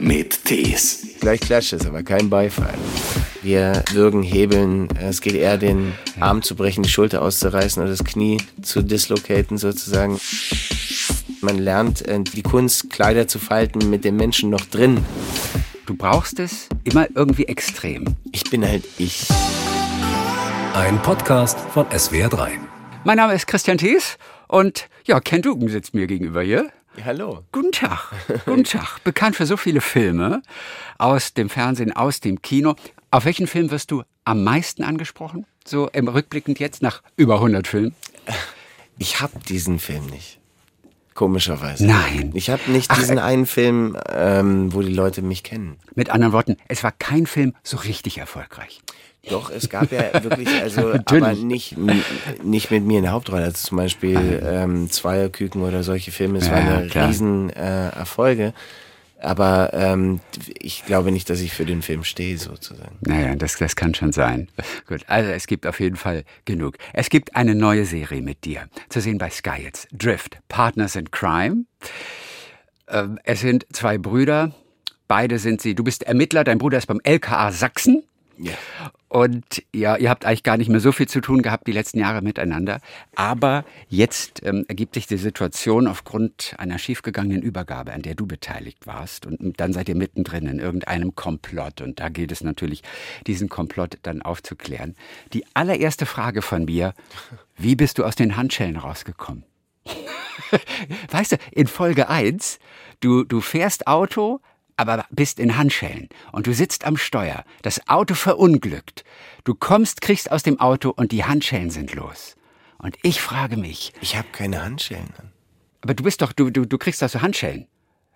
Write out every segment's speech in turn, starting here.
mit Tees. Gleich klatscht es, aber kein Beifall. Wir würgen, hebeln. Es geht eher, den Arm zu brechen, die Schulter auszureißen oder das Knie zu dislocaten sozusagen. Man lernt äh, die Kunst, Kleider zu falten mit dem Menschen noch drin. Du brauchst es immer irgendwie extrem. Ich bin halt ich. Ein Podcast von SWR3. Mein Name ist Christian Thies und ja, Ken Dugan sitzt mir gegenüber hier. Hallo. Guten Tag. Guten Tag. Bekannt für so viele Filme aus dem Fernsehen, aus dem Kino. Auf welchen Film wirst du am meisten angesprochen? So im Rückblickend jetzt nach über 100 Filmen? Ich hab diesen Film nicht. Komischerweise. Nein. Ich habe nicht Ach, diesen äh, einen Film, ähm, wo die Leute mich kennen. Mit anderen Worten, es war kein Film so richtig erfolgreich. Doch, es gab ja wirklich, also, aber nicht, nicht mit mir in der Hauptrolle. Also zum Beispiel ähm, Zweierküken oder solche Filme. Es Ja, waren ja klar. riesen äh, Erfolge. Aber ähm, ich glaube nicht, dass ich für den Film stehe, sozusagen. Naja, das, das kann schon sein. Gut, also es gibt auf jeden Fall genug. Es gibt eine neue Serie mit dir, zu sehen bei Sky jetzt. Drift, Partners in Crime. Ähm, es sind zwei Brüder, beide sind sie, du bist Ermittler, dein Bruder ist beim LKA Sachsen. Ja. Und ja, ihr habt eigentlich gar nicht mehr so viel zu tun gehabt die letzten Jahre miteinander. Aber jetzt ähm, ergibt sich die Situation aufgrund einer schiefgegangenen Übergabe, an der du beteiligt warst. Und dann seid ihr mittendrin in irgendeinem Komplott. Und da gilt es natürlich, diesen Komplott dann aufzuklären. Die allererste Frage von mir, wie bist du aus den Handschellen rausgekommen? Weißt du, in Folge 1, du, du fährst Auto, aber bist in Handschellen und du sitzt am Steuer. Das Auto verunglückt. Du kommst, kriegst aus dem Auto und die Handschellen sind los. Und ich frage mich, Ich habe keine Handschellen an. aber du bist doch, du, du, du kriegst also Handschellen.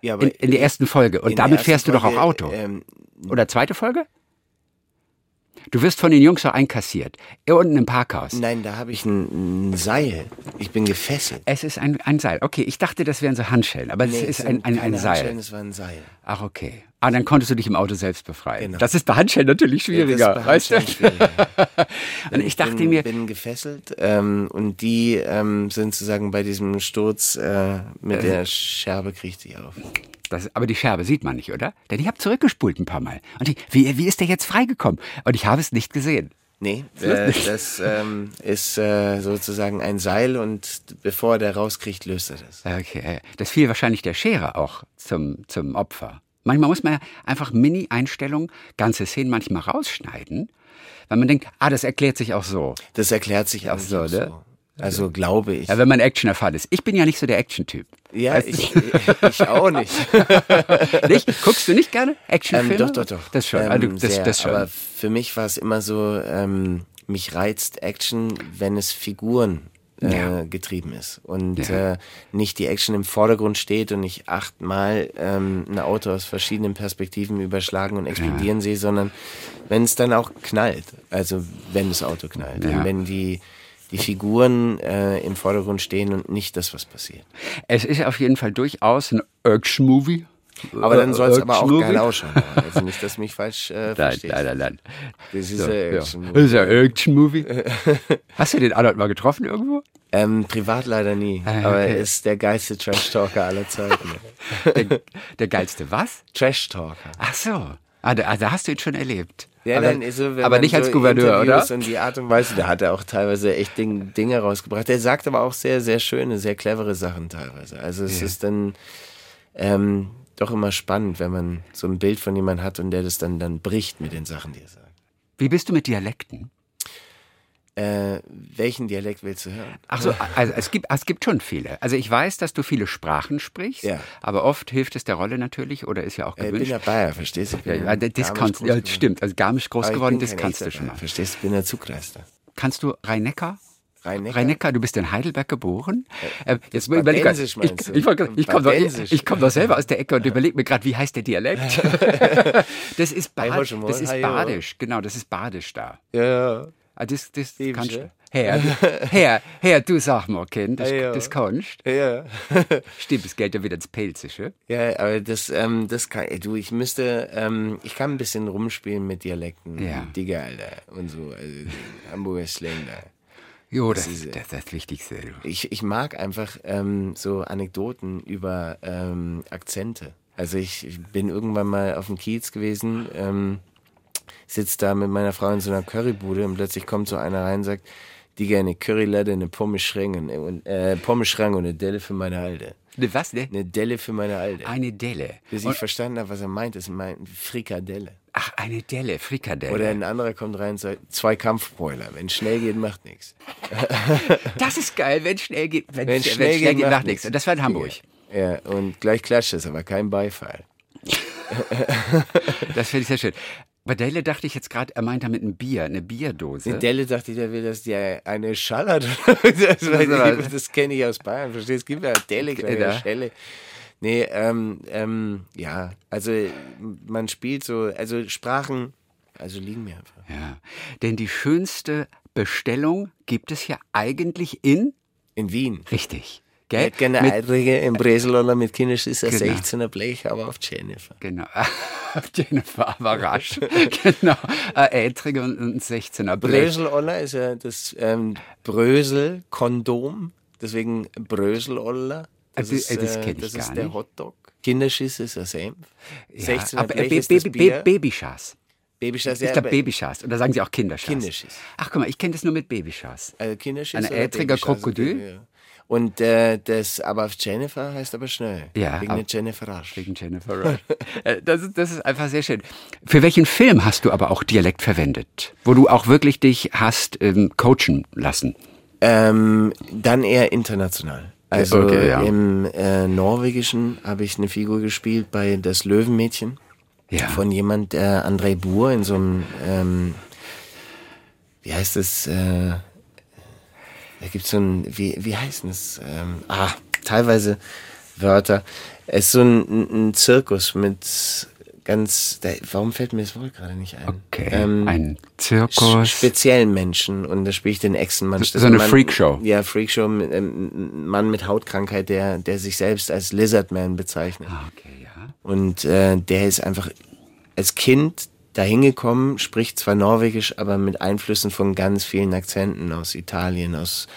Ja, In, in der ersten Folge. Und damit fährst du doch auch Folge, Auto. Ähm, Oder zweite Folge? Du wirst von den Jungs auch einkassiert. Unten im Parkhaus. nein, da habe ich ein, ein Seil. Ich bin gefesselt. Es ist ein, ein Seil. Okay, ich dachte, das wären so Handschellen, aber Nee, es ist ein, ein, ein Seil. Handschellen, es war ein Seil. Ach, okay. Ah, dann konntest du dich im Auto selbst befreien. Genau. Das ist bei Handschellen natürlich schwieriger, bei weißt du? Schwieriger. Und ich dachte bin, mir, bin gefesselt ähm, und die ähm, sind sozusagen bei diesem Sturz äh, mit der Scherbe kriegt sie auf. das, aber die Scherbe sieht man nicht, oder? Denn ich habe zurückgespult ein paar Mal. Und ich, wie, wie ist der jetzt freigekommen? Und ich habe es nicht gesehen. Nee, äh, das ähm, ist äh, sozusagen ein Seil und bevor der rauskriegt, löst er das. Okay. Das fiel wahrscheinlich der Schere auch zum, zum Opfer. Manchmal muss man ja einfach Mini-Einstellungen, ganze Szenen manchmal rausschneiden, weil man denkt, ah, das erklärt sich auch so. Das erklärt sich auch so, so. ne? Also glaube ich. Ja, wenn man Action erfahren ist. Ich bin ja nicht so der Action-Typ. Ja, Weißt du? ich, ich auch nicht. Nicht? Guckst du nicht gerne Actionfilme? Ähm, doch, doch, doch. Das schon. Ähm, ah, du, das, sehr, das schon. Aber für mich war es immer so, ähm, mich reizt Action, wenn es Figuren äh, Ja. getrieben ist und Ja. äh, nicht die Action im Vordergrund steht und ich achtmal ähm, ein Auto aus verschiedenen Perspektiven überschlagen und explodieren sehe, sondern wenn es dann auch knallt, also wenn das Auto knallt, Ja. wenn die die Figuren äh, im Vordergrund stehen und nicht das, was passiert. Es ist auf jeden Fall durchaus ein Action-Movie. Aber dann soll es aber auch geil ausschauen. Also nicht, dass mich falsch äh, Nein, verstehst. nein, nein, nein. Das ist So, ein ja. Action-Movie. Das ist ein Action-Movie. Hast du den Arnold mal getroffen irgendwo? Ähm, privat leider nie, Ah, aber er ist der geilste Trash-Talker aller Zeiten. Der, der geilste was? Trash-Talker. Ach so. Ah, da, da hast du ihn schon erlebt. Ja, aber, nein, so, aber nicht als so Gouverneur, oder? Interviews Und die Art und Weise, da hat er auch teilweise echt Ding, Dinge rausgebracht. Er sagt aber auch sehr, sehr schöne, sehr clevere Sachen teilweise. Also es Ja. ist dann ähm, doch immer spannend, wenn man so ein Bild von jemandem hat und der das dann, dann bricht mit den Sachen, die er sagt. Wie bist du mit Dialekten? Äh, welchen Dialekt willst du hören? Ach so, also es gibt, es gibt schon viele. Also ich weiß, dass du viele Sprachen sprichst, Ja. aber oft hilft es der Rolle natürlich oder ist ja auch Äh, ich bin gewünscht. ja Bayer, verstehst du? Ja, ja, das kannst, ja, stimmt. Also Garmisch groß geworden, das kannst du schon mal. Verstehst du? Ich bin der Zugleister. Kannst du Rhein-Neckar? Rhein-Neckar? Rhein-Neckar, du bist in Heidelberg geboren. Äh, jetzt das überleg Badensisch ich, ich, grad- ich komme doch, ich komm doch selber aus der Ecke und überlege mir gerade, wie heißt der Dialekt? das ist, Bad, das ist. Badisch, genau, das ist Badisch da. Ja, Ah, das, das kannst du? Herr, Herr, Herr, du sag mal, Kind, das, jo. das kannst. ja. ja. Stimmt, es geht ja wieder ins Pelzische. Ja, aber das, ähm, das kann, du, ich müsste, ähm, ich kann ein bisschen rumspielen mit Dialekten. Ja. Digga, Alter, und so, also, Hamburger Slang, da. Jo, das, Das ist ist, das, das Wichtigste. Ich, ich mag einfach ähm, so Anekdoten über ähm, Akzente. Also ich, ich bin irgendwann mal auf dem Kiez gewesen, ähm, sitze da mit meiner Frau in so einer Currybude und plötzlich kommt so einer rein und sagt, die gerne Currylade, eine Pommeschrank und, äh, Pommeschrank und eine Delle für meine Alte. Ne, was, ne? Eine Delle für meine Alte. Eine Delle. Bis ich Und, verstanden habe, was er meint, ist meint Frikadelle. Ach, eine Delle, Frikadelle. Oder ein anderer kommt rein und sagt, zwei Kampfbräuler. Wenn schnell geht, macht nichts. das ist geil, wenn schnell geht. Wenn, Wenn wenn schnell schnell, geht, geht, macht nichts. Und das war in Hamburg. Ja, und gleich klatscht es, aber kein Beifall. Das finde ich sehr schön. Bei Delle dachte ich jetzt gerade, er meint damit ein Bier, eine Bierdose. In Delle dachte ich, der will, dass die eine schallert. das das kenne ich aus Bayern. Verstehst? Es gibt ja Delle, gleich Ja. eine Schelle. Nee, ähm, ähm, ja, also man spielt so, also Sprachen, also liegen mir einfach. Ja, denn die schönste Bestellung gibt es ja eigentlich in In Wien. richtig, Ich gell? hätte gerne Mit- Eitrige im Breseloller mit Kindisch ist ein Genau. 16er Blech, aber auf Jennifer. Genau, Jennifer aber rasch. genau, ein Ätrige und ein 16er Blech. Bröseloller ist ja das ähm, Brösel-Kondom, deswegen Bröseloller. Das, ist, das- das äh, kenn ich das gar ist der nicht. Hotdog. Kinderschiss ist ein Senf. Ja, 16er aber Blech Ba- ist das Bier. Ba- Babyschaß. Babyschaß, Ich ja, glaube aber- Babyschaß. Oder sagen Sie auch Kinderschaß? Kinderschiss. Ach, guck mal, ich kenne das nur mit Babyschaß. Also Kinderschiss Ein ätriger? Krokodil? Und äh, das aber auf Jennifer heißt aber schnell. Ja, Wegen der Jennifer Rasch. Wegen Jennifer Rush. Äh, das, ist, das ist einfach sehr schön. Für welchen Film hast du aber auch Dialekt verwendet? Wo du auch wirklich dich hast ähm, coachen lassen? Ähm, dann eher international. Also Okay, ja. im äh, Norwegischen habe ich eine Figur gespielt bei Das Löwenmädchen. Ja. Von jemand, der André Buhr in so einem, ähm, wie heißt es, äh, da gibt's so ein, wie, wie heißt das? Ähm, ah, teilweise Wörter. Es ist so ein, ein Zirkus mit ganz, da, warum fällt mir das Wort gerade nicht ein? Okay, Ähm, ein Zirkus. speziellen Menschen und da spiele ich den Echsenmann. So- Das so eine Mann- Freakshow. Ja, Freakshow, ähm, ein Mann mit Hautkrankheit, der, der sich selbst als Lizardman bezeichnet. Ah, okay, ja. Und äh, der ist einfach als Kind dahin gekommen, spricht zwar Norwegisch, aber mit Einflüssen von ganz vielen Akzenten aus Italien, aus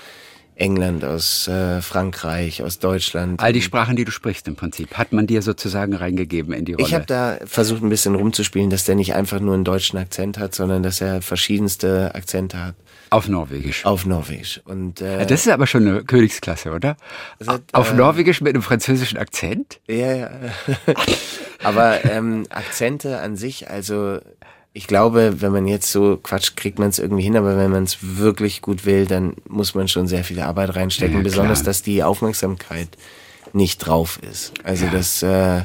England, aus äh, Frankreich, aus Deutschland. All die Sprachen, die du sprichst im Prinzip, hat man dir sozusagen reingegeben in die Rolle. Ich habe da versucht, ein bisschen rumzuspielen, dass der nicht einfach nur einen deutschen Akzent hat, sondern dass er verschiedenste Akzente hat auf Norwegisch. auf Norwegisch. Und äh, Ja, das ist aber schon eine Königsklasse, oder? hat, auf äh, Norwegisch mit einem französischen Akzent? Ja, ja. Aber ähm, Akzente an sich, also ich glaube, wenn man jetzt so quatscht, kriegt man es irgendwie hin, aber wenn man es wirklich gut will, dann muss man schon sehr viel Arbeit reinstecken, Ja, besonders, dass die Aufmerksamkeit nicht drauf ist. Also das äh,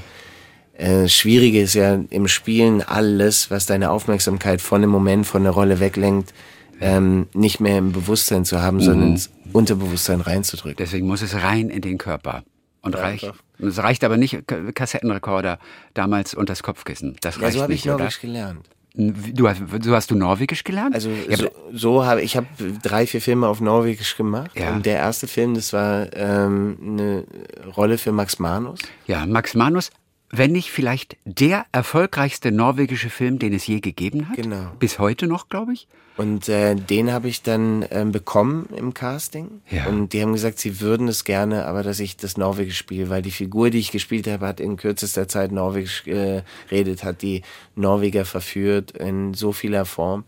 äh, Schwierige ist ja im Spielen alles, was deine Aufmerksamkeit von dem Moment, von der Rolle weglenkt, ähm, nicht mehr im Bewusstsein zu haben, sondern ins Unterbewusstsein reinzudrücken. Deswegen muss es rein in den Körper. Und reicht, einfach. es reicht aber nicht Kassettenrekorder damals und das Kopfkissen. Das Ja, reicht so habe ich? Norwegisch gelernt. Du hast, so hast du Norwegisch gelernt? Also ja, so, so habe ich habe drei, vier Filme auf Norwegisch gemacht. Ja. Und der erste Film, das war ähm, eine Rolle für Max Manus. ja, Max Manus, wenn nicht vielleicht der erfolgreichste norwegische Film, den es je gegeben hat. Genau. Bis heute noch, glaube ich. Und äh, den habe ich dann ähm, bekommen im Casting. Ja. Und die haben gesagt, sie würden es gerne, aber dass ich das Norwegisch spiele, weil die Figur, die ich gespielt habe, hat in kürzester Zeit Norwegisch äh, geredet, hat die Norweger verführt in so vieler Form.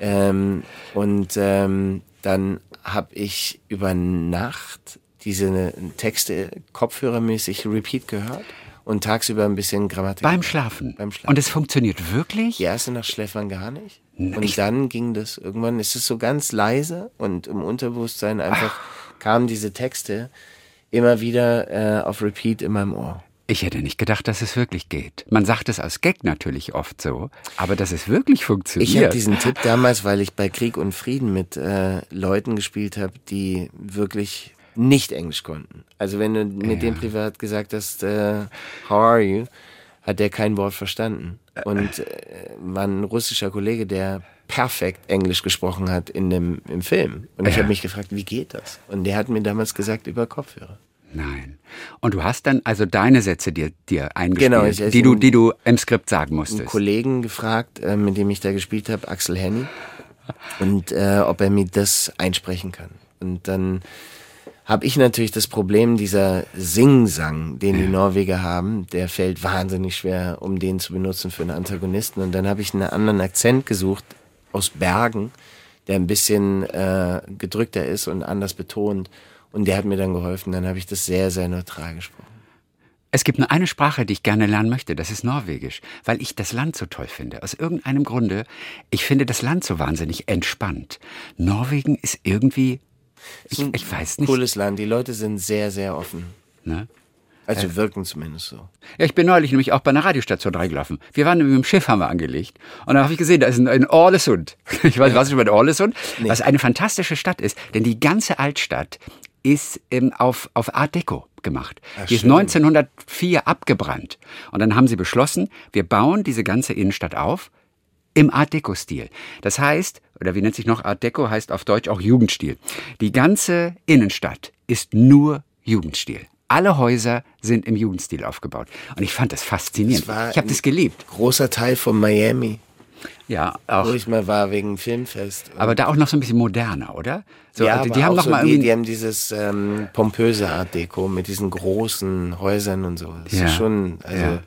Ähm, und ähm, dann habe ich über Nacht diese Texte kopfhörermäßig repeat gehört und tagsüber ein bisschen Grammatik. Beim Schlafen. Beim Schlafen. Und es funktioniert wirklich? Die erste Nacht schläft man gar nicht. Ich- Und dann ging das irgendwann, es ist so ganz leise und im Unterbewusstsein einfach kamen diese Texte immer wieder äh, auf Repeat in meinem Ohr. Ich hätte nicht gedacht, dass es wirklich geht. Man sagt es als Gag natürlich oft so, aber dass es wirklich funktioniert. Ich habe diesen Tipp damals, weil ich bei Krieg und Frieden mit äh, Leuten gespielt habe, die wirklich nicht Englisch konnten. Also wenn du mit dem privat gesagt hast, äh, how are you, hat der kein Wort verstanden. Und äh, war ein russischer Kollege, der perfekt Englisch gesprochen hat in dem im Film. Und ich Ja. habe mich gefragt, wie geht das? Und der hat mir damals gesagt über Kopfhörer. Nein. Und du hast dann also deine Sätze dir, dir eingespielt, Genau, ich- die, du, die du im Skript sagen einen musstest. Kollegen gefragt, äh, mit dem ich da gespielt habe, Axel Henny, und äh, ob er mir das einsprechen kann. Und dann habe ich natürlich das Problem, dieser Singsang, den die Norweger haben, der fällt wahnsinnig schwer, um den zu benutzen für einen Antagonisten. Und dann habe ich einen anderen Akzent gesucht aus Bergen, der ein bisschen äh, gedrückter ist und anders betont. Und der hat mir dann geholfen. Dann habe ich das sehr, sehr neutral gesprochen. Es gibt nur eine Sprache, die ich gerne lernen möchte, das ist Norwegisch, weil ich das Land so toll finde. Aus irgendeinem Grunde, ich finde das Land so wahnsinnig entspannt. Norwegen ist irgendwie, ich, ich weiß nicht. Cooles Land. Die Leute sind sehr, sehr offen. Ne? Also wirken zumindest so. Ja, ich bin neulich nämlich auch bei einer Radiostation reingelaufen. Wir waren mit dem Schiff, haben wir angelegt. Und da habe ich gesehen, da ist ein, ein Orlesund. Ich weiß, was ist über Orlesund? Was eine fantastische Stadt ist. Denn die ganze Altstadt ist ähm, auf, auf Art Deco gemacht. die ist schön. 1904 abgebrannt. Und dann haben sie beschlossen, wir bauen diese ganze Innenstadt auf im Art Deco-Stil. Das heißt, oder wie nennt sich noch Art Deco, heißt auf Deutsch auch Jugendstil. Die ganze Innenstadt ist nur Jugendstil. Alle Häuser sind im Jugendstil aufgebaut. Und ich fand das faszinierend. Das ich habe das geliebt. Großer Teil von Miami, Ja, wo auch. ich mal war wegen Filmfest. Aber da auch noch so ein bisschen moderner, oder? So, ja, die, aber die haben noch so, mal die, irgendwie. die haben dieses ähm, pompöse Art Deco mit diesen großen Häusern und so. Das Ja. ist schon, also Ja.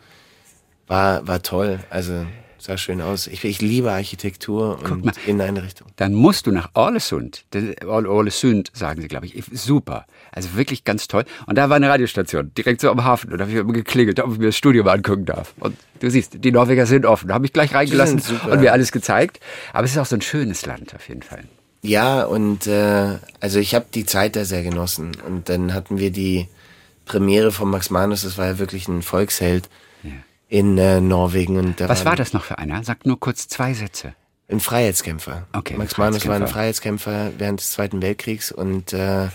war, war toll. Also sah schön aus. Ich, ich liebe Architektur und mal. Inneneinrichtung. dann musst du nach Orlesund. Orlesund sagen sie, glaube ich. Super. Also wirklich ganz toll. Und da war eine Radiostation, direkt so am Hafen. Und da habe ich immer geklingelt, ob ich mir das Studio mal angucken darf. Und du siehst, die Norweger sind offen. Da habe ich gleich reingelassen und mir alles gezeigt. Aber es ist auch so ein schönes Land auf jeden Fall. Ja, und äh, also ich habe die Zeit da sehr genossen. Und dann hatten wir die Premiere von Max Manus, das war ja wirklich ein Volksheld in äh, Norwegen. Und da Was war das noch für einer? Sag nur kurz zwei Sätze. Ein Freiheitskämpfer. Okay, Max Manus war ein Freiheitskämpfer. Während des Zweiten Weltkriegs und äh,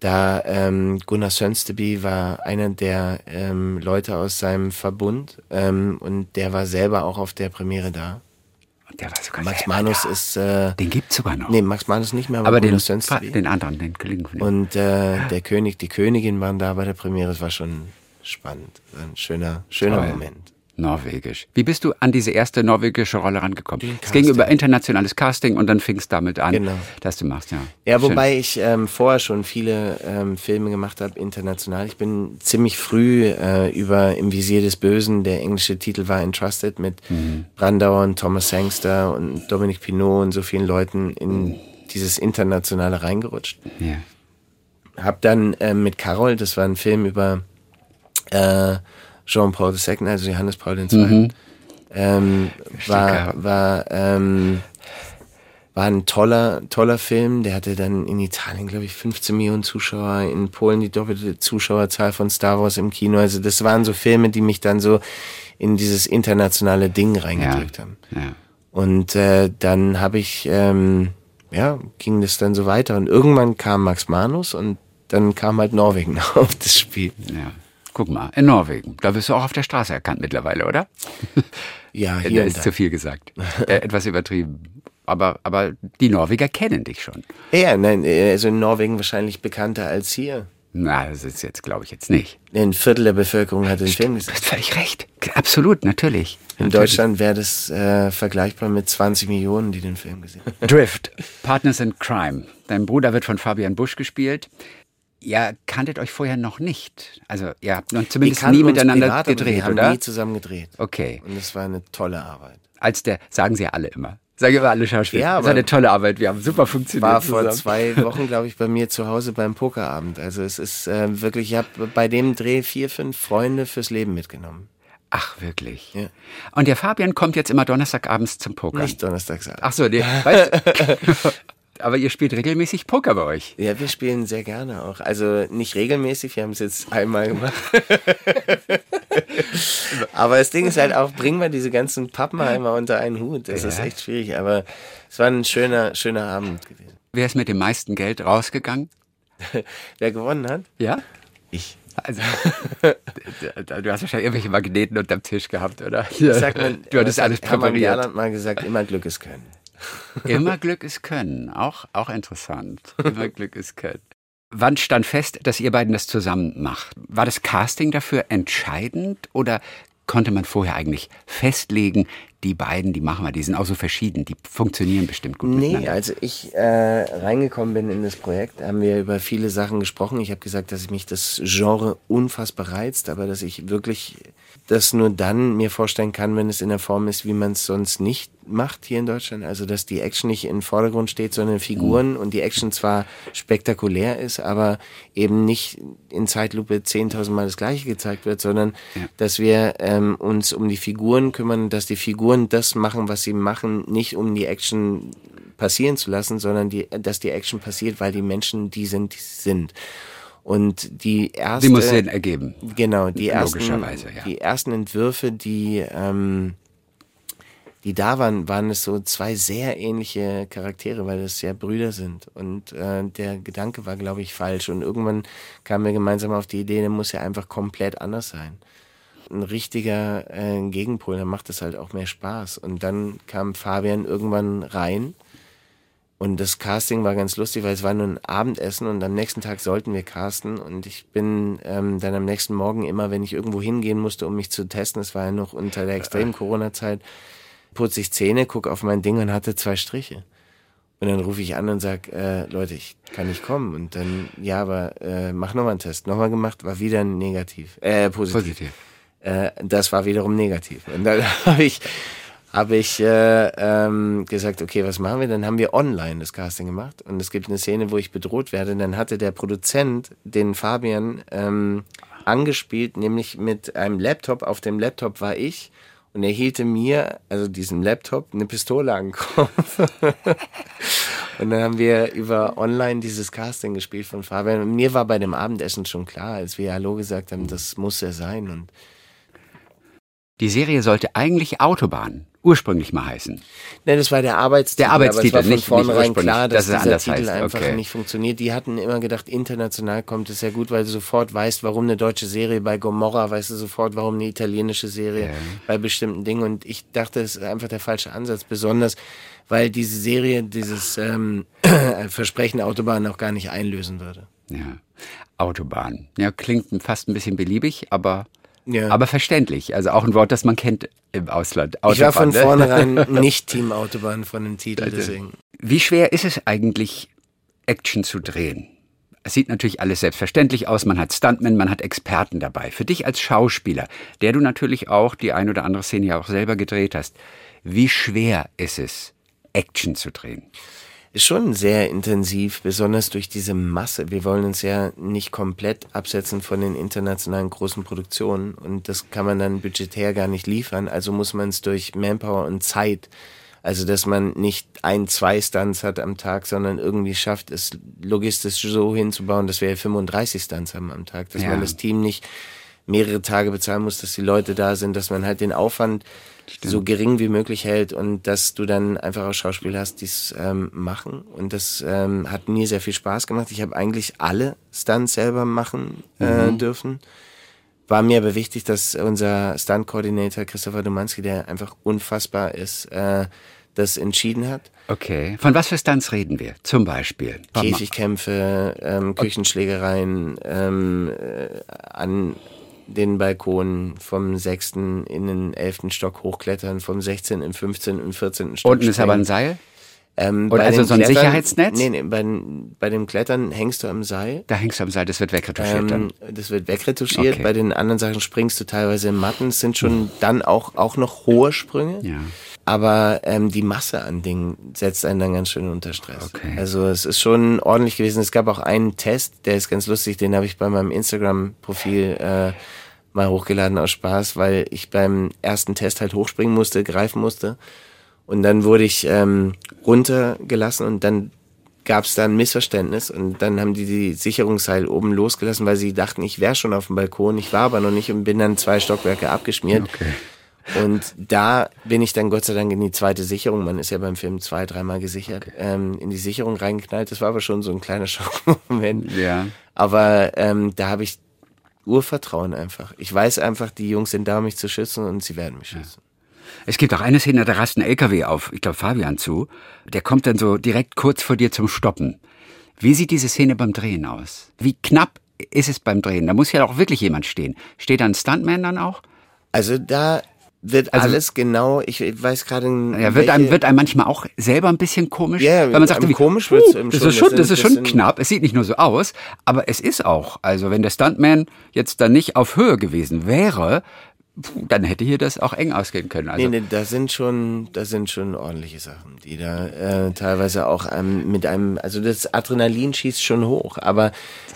da ähm, Gunnar Sönsteby war einer der ähm, Leute aus seinem Verbund ähm, und der war selber auch auf der Premiere da. Und der war sogar Max Manus da. ist äh, Den gibt's sogar noch. nee Max Manus nicht mehr, aber, aber den, Gunnar Sönsteby. den anderen, den Kollegen von ihm. Und äh, der König, die Königin waren da bei der Premiere. Es war schon spannend, ein schöner, schöner Toll. Moment. Norwegisch. Wie bist du an diese erste norwegische Rolle rangekommen? Es ging über internationales Casting und dann fing es damit an, Genau. dass du machst, ja. Ja, Schön. wobei ich ähm, vorher schon viele ähm, Filme gemacht habe, international. Ich bin ziemlich früh äh, über Im Visier des Bösen, der englische Titel war Entrusted, mit Brandauer und Thomas Sangster und Dominic Pinot und so vielen Leuten in dieses Internationale reingerutscht. Ja. Hab dann ähm, mit Carol, das war ein Film über äh, Jean-Paul II, also Johannes Paul II. Ähm, war war ähm, war ein toller toller Film. Der hatte dann in Italien glaube ich 15 Millionen Zuschauer, in Polen die doppelte Zuschauerzahl von Star Wars im Kino. Also das waren so Filme, die mich dann so in dieses internationale Ding reingedrückt haben. Ja. Und äh, dann habe ich, ähm, ja, ging das dann so weiter. Und irgendwann kam Max Manus und dann kam halt Norwegen auf das Spiel. ja. Guck mal, in Norwegen. Da wirst du auch auf der Straße erkannt mittlerweile, oder? Ja, Da hier ist und zu da. viel gesagt. äh, etwas übertrieben. Aber, aber die Norweger kennen dich schon. Ja, nein, äh, also in Norwegen wahrscheinlich bekannter als hier. Na, das ist jetzt, glaube ich, jetzt nicht. Ein Viertel der Bevölkerung hat den Film Du gesehen. hast völlig recht. Absolut, natürlich. In Natürlich. Deutschland wäre das äh, vergleichbar mit 20 Millionen, die den Film gesehen haben. Drift, Partners in Crime. Dein Bruder wird von Fabian Busch gespielt. Ihr kanntet euch vorher noch nicht. Also ihr habt noch zumindest nie miteinander privat, aber gedreht, wir haben oder? nie zusammen gedreht. Okay. Und es war eine tolle Arbeit. Als der, sagen sie ja alle immer. Sagen immer alle Schauspieler. Ja, das war aber- eine tolle Arbeit. Wir haben super funktioniert. war vor zusammen. zwei Wochen, glaube ich, bei mir zu Hause beim Pokerabend. Also es ist äh, wirklich, ich habe bei dem Dreh vier, fünf Freunde fürs Leben mitgenommen. Ach, wirklich. Ja. Und der Fabian kommt jetzt immer Donnerstagabends zum Poker. Nicht Donnerstagsabend. Ach so, nee, weißt du, aber ihr spielt regelmäßig Poker bei euch. Ja, wir spielen sehr gerne auch. Also nicht regelmäßig, wir haben es jetzt einmal gemacht. aber das Ding ist halt auch, bringen wir diese ganzen Pappenheimer unter einen Hut. Das ist Ja. echt schwierig, aber es war ein schöner, schöner Abend gewesen. Wer ist mit dem meisten Geld rausgegangen? Wer gewonnen hat? Ja? Ich. Also, du hast wahrscheinlich irgendwelche Magneten unterm Tisch gehabt, oder? Sagt man, du hattest alles hat Hermann präpariert. Gerland mal gesagt, immer Glück ist Können. Immer Glück ist Können. Auch, auch interessant. Immer Glück ist Können. Wann stand fest, dass ihr beiden das zusammen macht? War das Casting dafür entscheidend oder konnte man vorher eigentlich festlegen, die beiden, die machen wir, die sind auch so verschieden, die funktionieren bestimmt gut Nee, als ich äh, reingekommen bin in das Projekt, haben wir über viele Sachen gesprochen. Ich habe gesagt, dass mich das Genre unfassbar reizt, aber dass ich wirklich das nur dann mir vorstellen kann, wenn es in der Form ist, wie man es sonst nicht macht hier in Deutschland. Also dass die Action nicht im Vordergrund steht, sondern Figuren mhm. und die Action zwar spektakulär ist, aber eben nicht in Zeitlupe 10.000 Mal das Gleiche gezeigt wird, sondern ja. dass wir ähm, uns um die Figuren kümmern, dass die Figuren das machen, was sie machen, nicht um die Action passieren zu lassen, sondern die, dass die Action passiert, weil die Menschen die sind, die sind. Und die erste. Die muss Sinn ergeben. Genau, die ersten, ja. die ersten Entwürfe, die, ähm, die da waren, waren es so zwei sehr ähnliche Charaktere, weil es ja Brüder sind. Und äh, der Gedanke war, glaube ich, falsch. Und irgendwann kamen wir gemeinsam auf die Idee, der muss ja einfach komplett anders sein. Ein richtiger äh, Gegenpol, dann macht es halt auch mehr Spaß. Und dann kam Fabian irgendwann rein und das Casting war ganz lustig, weil es war nur ein Abendessen und am nächsten Tag sollten wir casten. Und ich bin ähm, dann am nächsten Morgen immer, wenn ich irgendwo hingehen musste, um mich zu testen, es war ja noch unter der extremen Corona-Zeit, putze ich Zähne, gucke auf mein Ding und hatte zwei Striche. Und dann rufe ich an und sag, äh, Leute, ich kann nicht kommen. Und dann, ja, aber äh, mach nochmal einen Test. Nochmal gemacht, war wieder negativ. Äh, positiv. positiv. Äh, das war wiederum negativ. Und dann habe ich habe ich äh, ähm, gesagt, okay, was machen wir? Dann haben wir online das Casting gemacht und es gibt eine Szene, wo ich bedroht werde. Und dann hatte der Produzent den Fabian ähm, angespielt, nämlich mit einem Laptop. Auf dem Laptop war ich und er hielte mir, also diesem Laptop, eine Pistole an den Kopf. und dann haben wir über online dieses Casting gespielt von Fabian. Und mir war bei dem Abendessen schon klar, als wir Hallo gesagt haben, das muss er sein. Und die Serie sollte eigentlich Autobahn ursprünglich mal heißen. Nein, das war der Arbeitstitel. Der Arbeitstitel, aber war von vornherein klar, dass, dass dieser Titel heißt. einfach okay. nicht funktioniert. Die hatten immer gedacht, international kommt es ja gut, weil du sofort weißt, warum eine deutsche Serie bei Gomorra, weißt du sofort, warum eine italienische Serie ja. bei bestimmten Dingen. Und ich dachte, es ist einfach der falsche Ansatz, besonders weil diese Serie dieses ähm, Versprechen Autobahn auch gar nicht einlösen würde. Ja, Autobahn. Ja, klingt fast ein bisschen beliebig, aber ja. Aber verständlich. Also auch ein Wort, das man kennt im Ausland. Autobahn, ich war von ne? vornherein nicht Team Autobahn von dem Titel, deswegen. Wie schwer ist es eigentlich, Action zu drehen? Es sieht natürlich alles selbstverständlich aus. Man hat Stuntmen, man hat Experten dabei. Für dich als Schauspieler, der du natürlich auch die ein oder andere Szene ja auch selber gedreht hast, wie schwer ist es, Action zu drehen? Ist schon sehr intensiv, besonders durch diese Masse. Wir wollen uns ja nicht komplett absetzen von den internationalen großen Produktionen und das kann man dann budgetär gar nicht liefern. Also muss man es durch Manpower und Zeit, also dass man nicht ein, zwei Stunts hat am Tag, sondern irgendwie schafft, es logistisch so hinzubauen, dass wir 35 Stunts haben am Tag, dass ja. man das Team nicht mehrere Tage bezahlen muss, dass die Leute da sind, dass man halt den Aufwand Stimmt. so gering wie möglich hält und dass du dann einfach auch Schauspieler hast, die es ähm, machen. Und das ähm, hat mir sehr viel Spaß gemacht. Ich habe eigentlich alle Stunts selber machen äh, mhm. dürfen. War mir aber wichtig, dass unser Stunt-Coordinator Christopher Domanski, der einfach unfassbar ist, äh, das entschieden hat. Okay. Von was für Stunts reden wir? Zum Beispiel? Käfigkämpfe, ähm, Küchenschlägereien, ähm, äh, an den Balkon vom sechsten in den elften Stock hochklettern, vom 16. in 15. und 14. Stock. Unten ist aber ein Seil? Ähm, Oder also so ein Klettern, Sicherheitsnetz? Nee, nee, bei, bei dem Klettern hängst du am Seil. Da hängst du am Seil, das wird wegretuschiert ähm, dann? Das wird wegretuschiert. Okay. Bei den anderen Sachen springst du teilweise in Matten. Es sind schon dann auch, auch noch hohe Sprünge. Ja. Aber ähm, die Masse an Dingen setzt einen dann ganz schön unter Stress. Okay. Also es ist schon ordentlich gewesen. Es gab auch einen Test, der ist ganz lustig, den habe ich bei meinem Instagram-Profil äh, mal hochgeladen aus Spaß, weil ich beim ersten Test halt hochspringen musste, greifen musste. Und dann wurde ich ähm, runtergelassen und dann gab es da ein Missverständnis und dann haben die die Sicherungsseil oben losgelassen, weil sie dachten, ich wäre schon auf dem Balkon, ich war aber noch nicht und bin dann zwei Stockwerke abgeschmiert. Okay. Und da bin ich dann Gott sei Dank in die zweite Sicherung, man ist ja beim Film zwei, dreimal gesichert, okay. ähm, in die Sicherung reingeknallt. Das war aber schon so ein kleiner Schockmoment. Ja. Aber ähm, da habe ich Urvertrauen einfach. Ich weiß einfach, die Jungs sind da, um mich zu schützen und sie werden mich schützen. Es gibt auch eine Szene, da rast ein LKW auf, ich glaube Fabian zu. Der kommt dann so direkt kurz vor dir zum Stoppen. Wie sieht diese Szene beim Drehen aus? Wie knapp ist es beim Drehen? Da muss ja auch wirklich jemand stehen. Steht da ein Stuntman dann auch? Also da wird Also- alles genau, ich weiß gerade Ja, wird einem, wird einem manchmal auch selber ein bisschen komisch, Ja, weil man sagt, wie, komisch wird's uh, einem das schon. ist schon, Das das ist schon knapp. Es sieht nicht nur so aus, aber es ist auch. Also wenn der Stuntman jetzt da nicht auf Höhe gewesen wäre, puh, dann hätte hier das auch eng ausgehen können. Also, Nee, nee, da sind schon, da sind schon ordentliche Sachen, die da äh, teilweise auch ähm, mit einem, also das Adrenalin schießt schon hoch. Aber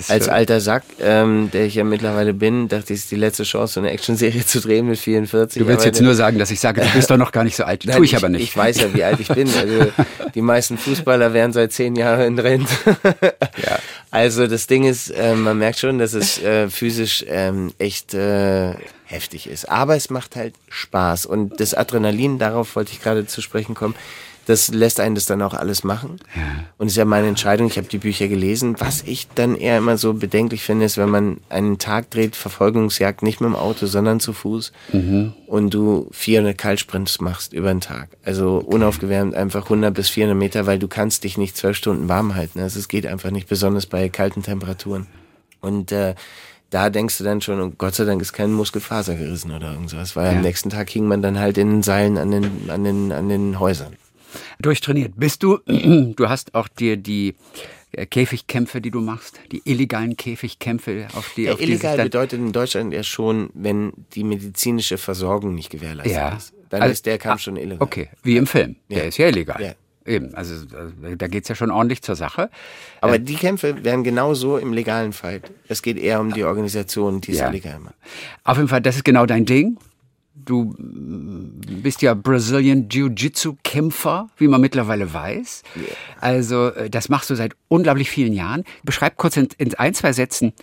als schön. alter Sack, ähm, der ich ja mittlerweile bin, dachte ich, es ist die letzte Chance, so eine Actionserie zu drehen mit 44. du willst aber jetzt nur sagen, dass ich sage, du bist doch noch gar nicht so alt. Nein, Tue ich aber nicht. Ich weiß ja, wie alt ich bin. Also die meisten Fußballer wären seit zehn Jahren in Rente. Ja. Also das Ding ist, äh, man merkt schon, dass es äh, physisch ähm, echt äh, heftig ist. Aber es macht halt Spaß. Und das Adrenalin, darauf wollte ich gerade zu sprechen kommen, das lässt einen das dann auch alles machen. Und es ist ja meine Entscheidung, ich habe die Bücher gelesen. Was ich dann eher immer so bedenklich finde, ist, wenn man einen Tag dreht, Verfolgungsjagd, nicht mit dem Auto, sondern zu Fuß und du 400 Kaltsprints machst über den Tag. Also unaufgewärmt einfach 100 bis 400 Meter, weil du kannst dich nicht zwölf Stunden warm halten. Also es geht einfach nicht, besonders bei kalten Temperaturen. Und äh, da denkst du dann schon, und Gott sei Dank ist kein Muskelfaser gerissen oder irgendwas, weil Ja. am nächsten Tag hing man dann halt in den Seilen an den, an den, an den Häusern. Durchtrainiert bist du. Du hast auch dir die äh, Käfigkämpfe, die du machst, die illegalen Käfigkämpfe, auf die, Ja, auf die illegal dann- bedeutet in Deutschland ja schon, wenn die medizinische Versorgung nicht gewährleistet Ja. ist. Dann Also- ist der Kampf schon illegal. Okay, wie im Film. Der Ja. ist ja illegal. Eben, also äh, da geht's ja schon ordentlich zur Sache. Aber die Kämpfe wären genauso im legalen Fight. Es geht eher um die Organisation, die es Ja. illegal macht. Auf jeden Fall, das ist genau dein Ding. Du mm, bist ja Brazilian Jiu-Jitsu-Kämpfer, wie man mittlerweile weiß. Also, äh, das machst du seit unglaublich vielen Jahren. Beschreib kurz in, in ein, zwei Sätzen,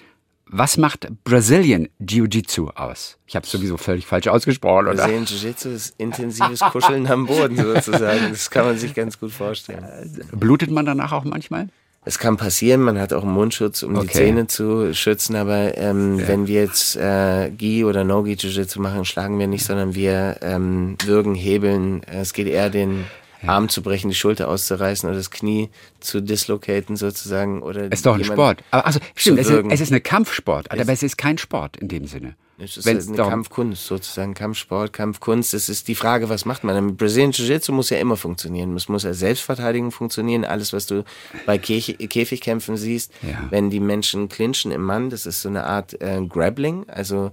was macht Brazilian Jiu-Jitsu aus? Ich habe es sowieso völlig falsch ausgesprochen, oder? sehen Jiu-Jitsu ist intensives Kuscheln am Boden sozusagen. Das kann man sich ganz gut vorstellen. Blutet man danach auch manchmal? Es kann passieren, man hat auch einen Mundschutz, um die Okay. Zähne zu schützen, aber ähm, wenn wir jetzt äh, Gi oder No-Gi Jiu-Jitsu machen, schlagen wir nicht, sondern wir ähm, würgen, hebeln. Es geht eher den Arm zu brechen, die Schulter auszureißen oder das Knie zu dislocaten sozusagen. Oder Ist doch ein Sport. Aber, also, stimmt, es ist, es ist eine Kampfsport, aber es ist kein Sport in dem Sinne. Es ist Wenn's eine Kampfkunst sozusagen, Kampfsport, Kampfkunst. Es ist die Frage, was macht man? Im Brazilian Jiu-Jitsu muss ja immer funktionieren. Es muss ja Selbstverteidigung funktionieren. Alles, was du bei Käfig Käfigkämpfen siehst, Ja. wenn die Menschen clinchen im Mann, das ist so eine Art äh, Grappling, also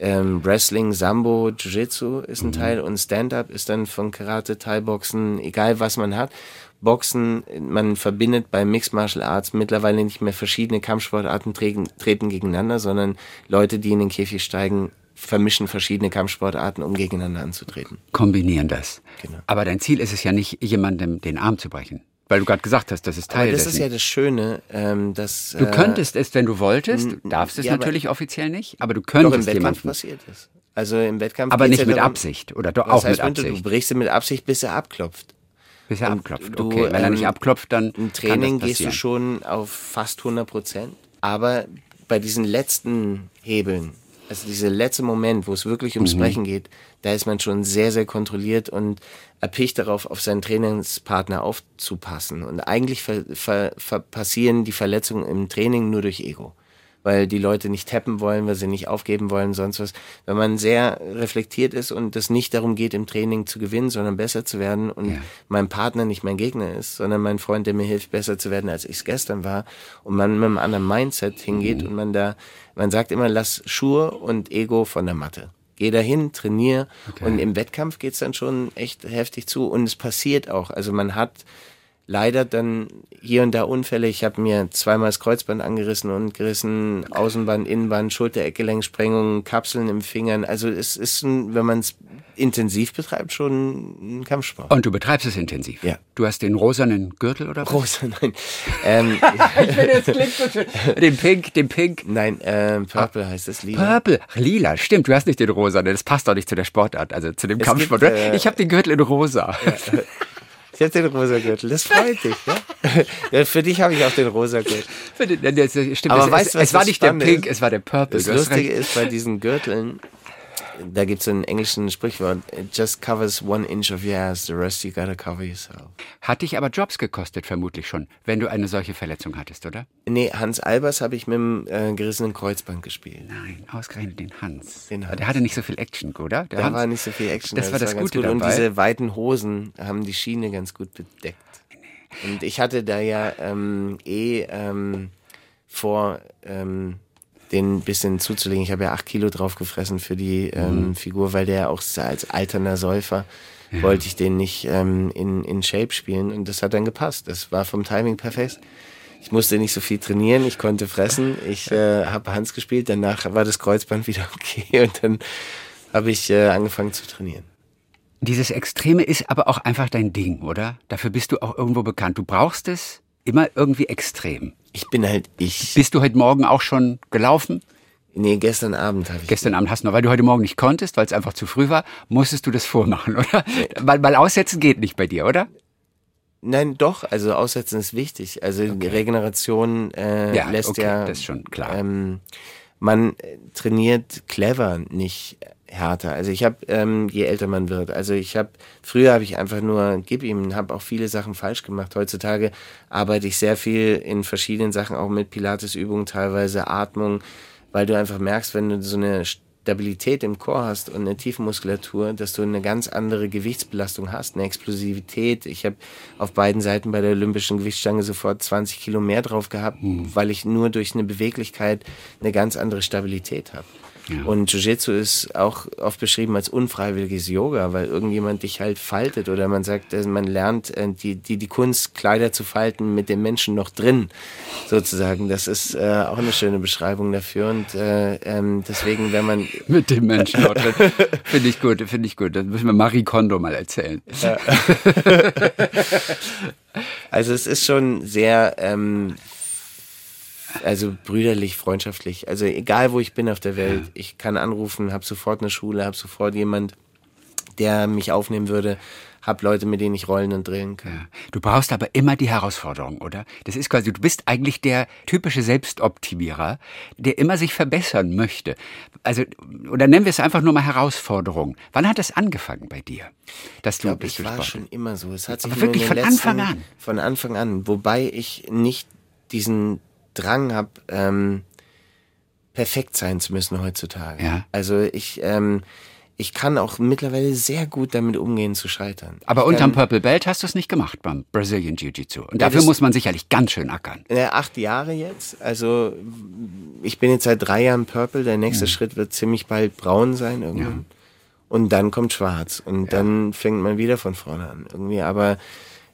ähm, Wrestling, Sambo, Jiu-Jitsu ist Mhm. ein Teil und Stand-Up ist dann von Karate, Thai-Boxen, egal was man hat. Boxen, man verbindet bei Mixed Martial Arts mittlerweile nicht mehr verschiedene Kampfsportarten treten, treten gegeneinander, sondern Leute, die in den Käfig steigen, vermischen verschiedene Kampfsportarten, um gegeneinander anzutreten. Kombinieren das. Genau. Aber dein Ziel ist es ja nicht, jemandem den Arm zu brechen. Weil du gerade gesagt hast, das ist Teil Aber das dessen. ist ja das Schöne, ähm, dass Du äh, könntest es, wenn du wolltest, darfst es ja, natürlich offiziell nicht, aber du doch im könntest Wettkampf jemanden. passiert ist. Also im Wettkampf Aber nicht ja mit darum, Absicht oder doch auch heißt, mit mit, du Absicht. brichst ihn mit Absicht, bis er abklopft. Bis er Und abklopft. du, Okay, wenn er ähm, nicht abklopft, dann Im Training gehst du schon auf fast 100 Prozent. Aber bei diesen letzten Hebeln, also dieser letzte Moment, wo es wirklich ums Mhm. Brechen geht, da ist man schon sehr, sehr kontrolliert und erpicht darauf, auf seinen Trainingspartner aufzupassen. Und eigentlich ver, ver, ver passieren die Verletzungen im Training nur durch Ego. Weil die Leute nicht tappen wollen, weil sie nicht aufgeben wollen, sonst was. Wenn man sehr reflektiert ist und es nicht darum geht, im Training zu gewinnen, sondern besser zu werden und Ja. mein Partner nicht mein Gegner ist, sondern mein Freund, der mir hilft, besser zu werden, als ich es gestern war, und man mit einem anderen Mindset hingeht und man da, man sagt immer, lass Schuhe und Ego von der Matte. Geh dahin, trainier. Und im Wettkampf geht's dann schon echt heftig zu. Und es passiert auch. Also man hat leider dann hier und da Unfälle. Ich habe mir zweimal das Kreuzband angerissen und gerissen, Außenband, Innenband, Schulter-Eckgelenksprengung, Kapseln im Fingern. Also es ist, ein, wenn man es intensiv betreibt, schon ein Kampfsport. Und du betreibst es intensiv. Ja. Du hast den rosanen Gürtel oder was? Rosa, nein. Ähm, Ich finde, das klingt so schön. Den Pink, den Pink. nein, ähm, Purple heißt das Lied. Purple, Ach, lila, stimmt, du hast nicht den rosanen, das passt doch nicht zu der Sportart, also zu dem Es Kampfsport. gibt, äh, ich habe den Gürtel in rosa. Ich habe den rosa Gürtel. Das freut dich, ja? ja für dich habe ich auch den rosa Gürtel. Das stimmt, Aber es, weißt es, es war nicht der Pink, ist? es war der Purple. Das Lustige ist bei diesen Gürteln, da gibt es einen englischen Sprichwort, it just covers one inch of your ass, the rest you gotta cover yourself. Hat dich aber Jobs gekostet, vermutlich schon, wenn du eine solche Verletzung hattest, oder? Nee, Hans Albers habe ich mit dem äh, gerissenen Kreuzband gespielt. Nein, ausgerechnet den Hans. Den Hans. Der hatte nicht so viel Action, oder? Der Da Hans? war nicht so viel Action. Das also war das ganz Gute gut. Und dabei. diese weiten Hosen haben die Schiene ganz gut bedeckt. Und ich hatte da ja ähm, eh ähm, vor, ähm, den ein bisschen zuzulegen. Ich habe ja acht Kilo drauf gefressen für die ähm, Figur, weil der auch als alterner Säufer wollte ich den nicht ähm, in, in Shape spielen und das hat dann gepasst. Das war vom Timing perfekt. Ich musste nicht so viel trainieren, ich konnte fressen, ich äh, habe Hans gespielt, danach war das Kreuzband wieder okay und dann habe ich äh, angefangen zu trainieren. Dieses Extreme ist aber auch einfach dein Ding, oder? Dafür bist du auch irgendwo bekannt. Du brauchst es immer irgendwie extrem. Ich bin halt ich. Bist du heute Morgen auch schon gelaufen? Nee, gestern Abend habe ich. Gestern Abend hast du noch, weil du heute Morgen nicht konntest, weil es einfach zu früh war, musstest du das vormachen, oder? Weil, weil aussetzen geht nicht bei dir, oder? Nein, doch, also aussetzen ist wichtig. Also die Regeneration äh, Ja, lässt okay, ja. das ist schon klar. Ähm, man trainiert clever, nicht härter. Also ich habe, ähm, je älter man wird, also ich habe, früher habe ich einfach nur, gib ihm, habe auch viele Sachen falsch gemacht. Heutzutage arbeite ich sehr viel in verschiedenen Sachen, auch mit Pilatesübungen, teilweise Atmung, weil du einfach merkst, wenn du so eine Stabilität im Chor hast und eine Tiefenmuskulatur, dass du eine ganz andere Gewichtsbelastung hast, eine Explosivität. Ich habe auf beiden Seiten bei der olympischen Gewichtsstange sofort 20 Kilo mehr drauf gehabt, weil ich nur durch eine Beweglichkeit eine ganz andere Stabilität habe. Und Jiu-Jitsu ist auch oft beschrieben als unfreiwilliges Yoga, weil irgendjemand dich halt faltet oder man sagt, äh, man lernt äh, die, die, die Kunst, Kleider zu falten mit dem Menschen noch drin, sozusagen. Das ist äh, auch eine schöne Beschreibung dafür und äh, ähm, deswegen, wenn man Mit dem Menschen dort drin. Finde ich gut, finde ich gut. Das müssen wir Marie Kondo mal erzählen. Also es ist schon sehr, ähm, also brüderlich, freundschaftlich. Also egal, wo ich bin auf der Welt, ich kann anrufen, habe sofort eine Schule, habe sofort jemand, der mich aufnehmen würde, habe Leute, mit denen ich rollen und drillen kann. Ja. Du brauchst aber immer die Herausforderung, oder? Das ist quasi, du bist eigentlich der typische Selbstoptimierer, der immer sich verbessern möchte. Also, oder nennen wir es einfach nur mal Herausforderung. Wann hat das angefangen bei dir? Dass Ich du, glaube, dass ich du war Sport- schon immer so. Es hat sich Aber wirklich von letzten, Anfang an? Von Anfang an. Wobei ich nicht diesen Drang habe, ähm, perfekt sein zu müssen heutzutage. Ja. Also ich, ähm, ich kann auch mittlerweile sehr gut damit umgehen zu scheitern. Aber unterm kann, Purple Belt hast du es nicht gemacht beim Brazilian Jiu-Jitsu. Und Ja, dafür das- muss man sicherlich ganz schön ackern. äh, acht Jahre jetzt. Also ich bin jetzt seit drei Jahren Purple. Der nächste Schritt wird ziemlich bald braun sein irgendwann. Und dann kommt schwarz. Und dann fängt man wieder von vorne an. Irgendwie. Aber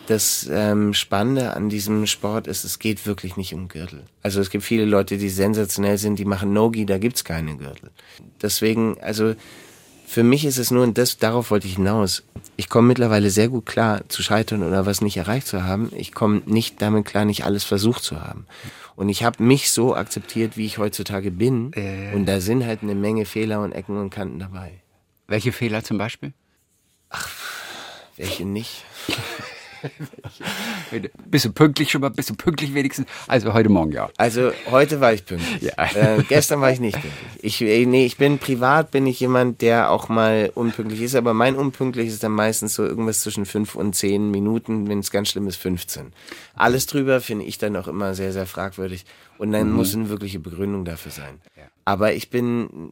das ähm, Spannende an diesem Sport ist, es geht wirklich nicht um Gürtel. Also es gibt viele Leute, die sensationell sind, die machen Nogi, da gibt's keine Gürtel. Deswegen, also für mich ist es nur, und das, darauf wollte ich hinaus. Ich komme mittlerweile sehr gut klar, zu scheitern oder was nicht erreicht zu haben. Ich komme nicht damit klar, nicht alles versucht zu haben. Und ich habe mich so akzeptiert, wie ich heutzutage bin. Und da sind halt eine Menge Fehler und Ecken und Kanten dabei. Welche Fehler zum Beispiel? Welche nicht? Bist du pünktlich schon mal? Bist du pünktlich wenigstens? Also heute Morgen ja. Also heute war ich pünktlich. Ja. Äh, gestern war ich nicht pünktlich. Ich, äh, nee, ich bin privat, bin ich jemand, der auch mal unpünktlich ist, aber mein unpünktlich ist dann meistens so irgendwas zwischen fünf und zehn Minuten, wenn es ganz schlimm ist, 15. Alles drüber finde ich dann auch immer sehr, sehr fragwürdig. Und dann muss eine wirkliche Begründung dafür sein. Aber ich bin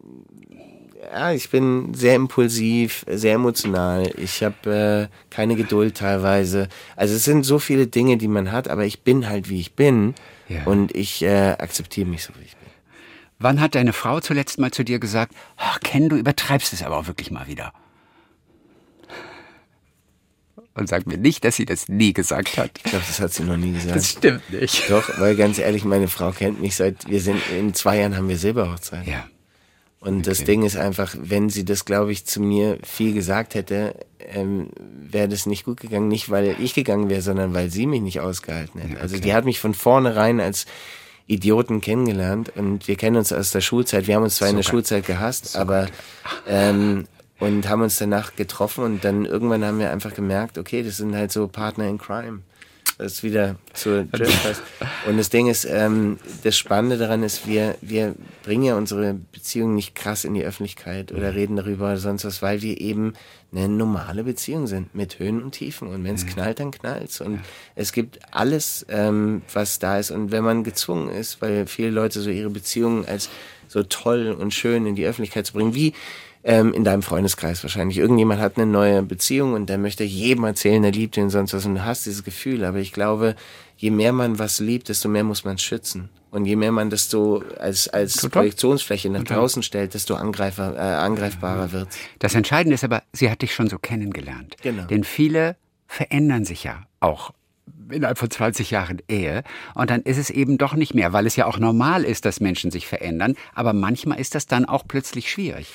ja, ich bin sehr impulsiv, sehr emotional. Ich habe äh, keine Geduld teilweise. Also es sind so viele Dinge, die man hat, aber ich bin halt wie ich bin Ja. und ich äh, akzeptiere mich so wie ich bin. Wann hat deine Frau zuletzt mal zu dir gesagt, ach Ken, du übertreibst es aber auch wirklich mal wieder? Und sag mir nicht, dass sie das nie gesagt hat. Ich glaube, das hat sie noch nie gesagt. stimmt nicht. Doch, weil ganz ehrlich, meine Frau kennt mich seit wir sind in zwei Jahren haben wir Silberhochzeit. Ja. Und das Ding ist einfach, wenn sie das, glaube ich, zu mir viel gesagt hätte, ähm, wäre das nicht gut gegangen. Nicht, weil ich gegangen wäre, sondern weil sie mich nicht ausgehalten hätte. Also die hat mich von vornherein als Idioten kennengelernt und wir kennen uns aus der Schulzeit. Wir haben uns zwar in der geil. Schulzeit gehasst, aber ähm, und haben uns danach getroffen und dann irgendwann haben wir einfach gemerkt, okay, das sind halt so Partner in Crime. Das wieder zur Jazz passt. Und das Ding ist, ähm, das Spannende daran ist, wir, wir bringen ja unsere Beziehung nicht krass in die Öffentlichkeit oder reden darüber oder sonst was, weil wir eben eine normale Beziehung sind mit Höhen und Tiefen. Und wenn es knallt, dann knallt's. Und es gibt alles, ähm, was da ist. Und wenn man gezwungen ist, weil viele Leute so ihre Beziehungen als so toll und schön in die Öffentlichkeit zu bringen, wie ähm, in deinem Freundeskreis wahrscheinlich. Irgendjemand hat eine neue Beziehung und der möchte jedem erzählen, er liebt ihn sonst was und du hast dieses Gefühl. Aber ich glaube, je mehr man was liebt, desto mehr muss man schützen. Und je mehr man das so als, als Projektionsfläche nach draußen stellt, desto angreifer, äh, angreifbarer wird. Das Entscheidende ist aber, sie hat dich schon so kennengelernt. Genau. Denn viele verändern sich ja auch innerhalb von 20 Jahren Ehe. Und dann ist es eben doch nicht mehr, weil es ja auch normal ist, dass Menschen sich verändern. Aber manchmal ist das dann auch plötzlich schwierig.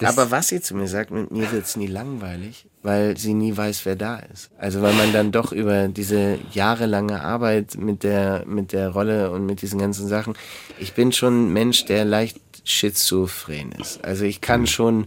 Das Aber was sie zu mir sagt, mit mir wird's nie langweilig, weil sie nie weiß, wer da ist. Also weil man dann doch über diese jahrelange Arbeit mit der, mit der Rolle und mit diesen ganzen Sachen, ich bin schon ein Mensch, der leicht schizophren ist. Also ich kann schon,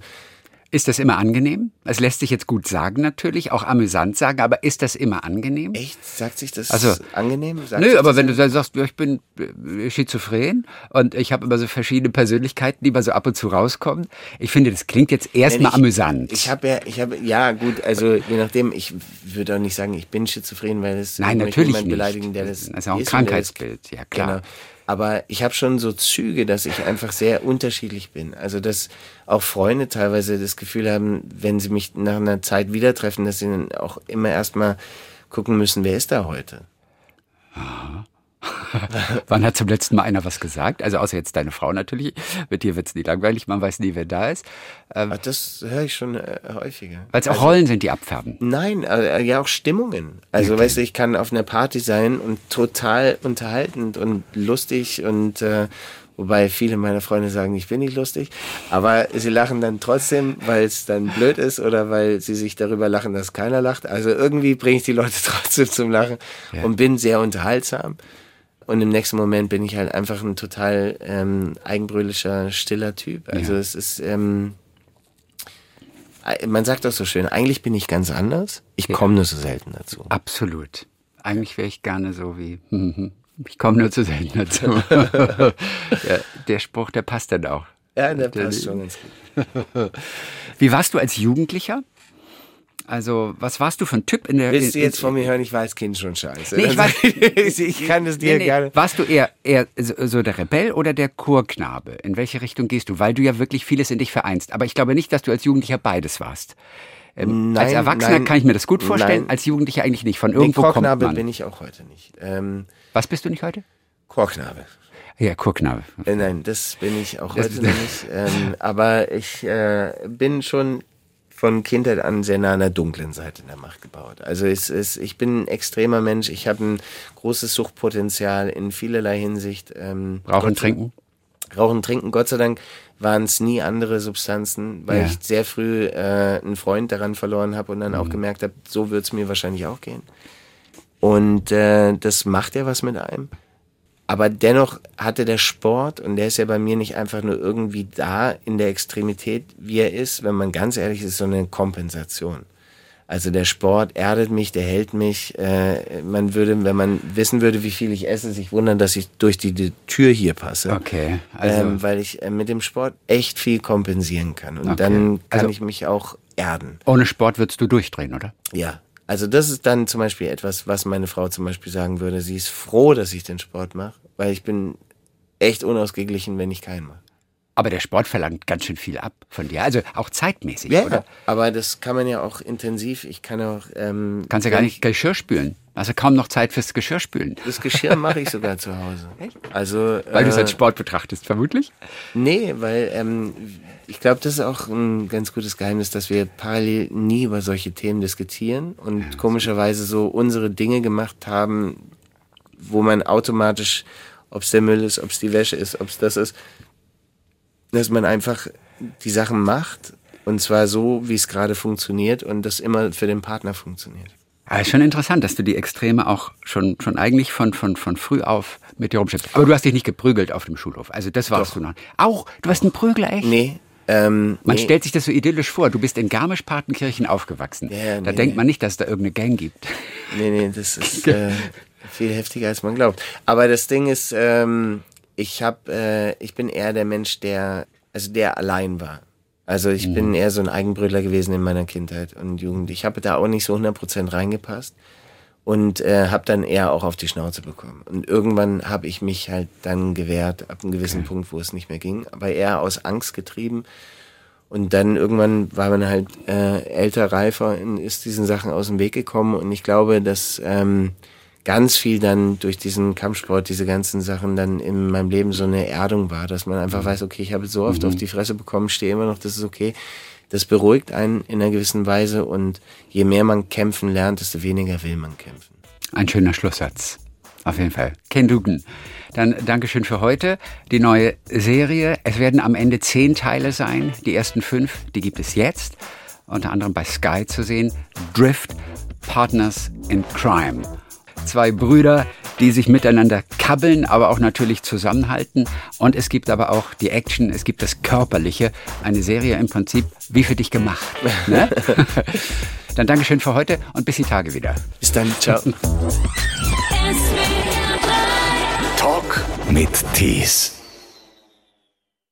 ist das immer angenehm? Es lässt sich jetzt gut sagen natürlich, auch amüsant sagen, aber ist das immer angenehm? echt, sagt sich das Also, angenehm? Sagt Nö, aber wenn du dann sagst, ich bin äh, schizophren und ich habe immer so verschiedene Persönlichkeiten, die mal so ab und zu rauskommen. Ich finde, das klingt jetzt erstmal amüsant. Ich habe ja, ich habe, ja gut, also je nachdem, ich würde auch nicht sagen, ich bin schizophren, weil es Nein, natürlich nicht. beleidigen, der das, Das ist auch ein Krankheitsbild, ja, klar. Genau. Aber ich habe schon so Züge, dass ich einfach sehr unterschiedlich bin. Also dass auch Freunde teilweise das Gefühl haben, wenn sie mich nach einer Zeit wieder treffen, dass sie dann auch immer erstmal gucken müssen, wer ist da heute? Wann hat zum letzten Mal einer was gesagt? Also außer jetzt deine Frau natürlich. Mit dir wird's nie langweilig, man weiß nie, wer da ist. Ähm, Ach, das höre ich schon äh, häufiger. Weil es auch Rollen sind, die abfärben. Nein, äh, ja auch Stimmungen. Also weißt du, ich kann auf einer Party sein und total unterhaltend und lustig und äh, wobei viele meiner Freunde sagen, ich bin nicht lustig, aber sie lachen dann trotzdem, weil es dann blöd ist oder weil sie sich darüber lachen, dass keiner lacht. Also irgendwie bringe ich die Leute trotzdem zum Lachen und bin sehr unterhaltsam. Und im nächsten Moment bin ich halt einfach ein total ähm, eigenbrüllischer, stiller Typ. Also es ist, ähm, man sagt doch so schön, eigentlich bin ich ganz anders. Ich komme nur so selten dazu. Absolut. Eigentlich wäre ich gerne so wie. Ich komme nur zu selten dazu. ja, der Spruch, der passt dann auch. Ja, der passt schon ganz gut. Wie warst du als Jugendlicher? Also, was warst du für ein Typ in der. Willst du in- jetzt von mir hören, ich als Kind schon scheiße. Nee, ich weiß- ich kann das dir Nee, nee. gerne. Warst du eher, eher so der Rebell oder der Chorknabe? In welche Richtung gehst du? Weil du ja wirklich vieles in dich vereinst. Aber ich glaube nicht, dass du als Jugendlicher beides warst. Ähm, als Nein, Erwachsener nein, kann ich mir das gut vorstellen, nein. als Jugendlicher eigentlich nicht. Von irgendwo kommt Chorknabe man. bin ich auch heute nicht. Ähm, Was bist du nicht heute? Chorknabe. Ja, Chorknabe. Äh, nein, das bin ich auch Das heute nicht. Ähm, aber ich äh, bin schon von Kindheit an sehr nah an der dunklen Seite der Macht gebaut. Also es ist, ich bin ein extremer Mensch. Ich habe ein großes Suchtpotenzial in vielerlei Hinsicht. Ähm, Rauchen, Gott- trinken? Rauchen, Trinken, Gott sei Dank waren es nie andere Substanzen, weil Ja. ich sehr früh äh, einen Freund daran verloren habe und dann Mhm. auch gemerkt habe, so wird es mir wahrscheinlich auch gehen. Und äh, das macht ja was mit einem. Aber dennoch hatte der Sport, und der ist ja bei mir nicht einfach nur irgendwie da in der Extremität, wie er ist, wenn man ganz ehrlich ist, so eine Kompensation. Also der Sport erdet mich, der hält mich. Äh, man würde, wenn man wissen würde, wie viel ich esse, sich wundern, dass ich durch die, die Tür hier passe. Okay, also- ähm, weil ich äh, mit dem Sport echt viel kompensieren kann. Und Okay. dann kann Also- ich mich auch erden. Ohne Sport würdest du durchdrehen, oder? Ja. Also das ist dann zum Beispiel etwas, was meine Frau zum Beispiel sagen würde. Sie ist froh, dass ich den Sport mache, weil ich bin echt unausgeglichen, wenn ich keinen mache. Aber der Sport verlangt ganz schön viel ab von dir. Also auch zeitmäßig, Ja, oder? aber das kann man ja auch intensiv. Ich kann auch. Ähm, Kannst ja gar nicht Geschirr spülen. Du kaum noch Zeit fürs Geschirr spülen. Das Geschirr mache ich sogar zu Hause. Also Weil du es äh, als Sport betrachtest, vermutlich? Nee, weil ähm, ich glaube, das ist auch ein ganz gutes Geheimnis, dass wir parallel nie über solche Themen diskutieren und komischerweise so unsere Dinge gemacht haben, wo man automatisch, ob es der Müll ist, ob es die Wäsche ist, ob es das ist, dass man einfach die Sachen macht und zwar so, wie es gerade funktioniert und das immer für den Partner funktioniert. Aber ist schon interessant, dass du die Extreme auch schon, schon eigentlich von, von, von früh auf mit dir rumschleppst. Aber du hast dich nicht geprügelt auf dem Schulhof. Also das warst Doch. du noch. Auch? Du warst ein Prügler, echt? Nee, Ähm, Man nee. stellt sich das so idyllisch vor. Du bist in Garmisch-Partenkirchen aufgewachsen. Ja, da nee, denkt man nicht, dass da irgendeine Gang gibt. Nee, nee, das ist äh, viel heftiger, als man glaubt. Aber das Ding ist, ähm, ich hab, äh, ich bin eher der Mensch, der, also der allein war. Also ich Mhm. bin eher so ein Eigenbrötler gewesen in meiner Kindheit und Jugend. Ich habe da auch nicht so 100% reingepasst und äh, habe dann eher auch auf die Schnauze bekommen. Und irgendwann habe ich mich halt dann gewehrt, ab einem gewissen Punkt, wo es nicht mehr ging, aber eher aus Angst getrieben. Und dann irgendwann war man halt äh, älter, reifer und ist diesen Sachen aus dem Weg gekommen. Und ich glaube, dass ähm, ganz viel dann durch diesen Kampfsport, diese ganzen Sachen dann in meinem Leben so eine Erdung war, dass man einfach weiß, okay, ich habe so oft auf die Fresse bekommen, stehe immer noch, das ist okay. Das beruhigt einen in einer gewissen Weise und je mehr man kämpfen lernt, desto weniger will man kämpfen. Ein schöner Schlusssatz. Auf jeden Fall. Ken Dugan. Dann Dankeschön für heute. Die neue Serie. Es werden am Ende zehn Teile sein. Die ersten fünf, die gibt es jetzt. Unter anderem bei Sky zu sehen. Drift, Partners in Crime. Zwei Brüder, die sich miteinander kabbeln, aber auch natürlich zusammenhalten. Und es gibt aber auch die Action, es gibt das Körperliche. Eine Serie im Prinzip wie für dich gemacht. Ne? Dann Dankeschön für heute und bis die Tage wieder. Bis dann, ciao. Talk mit Tees.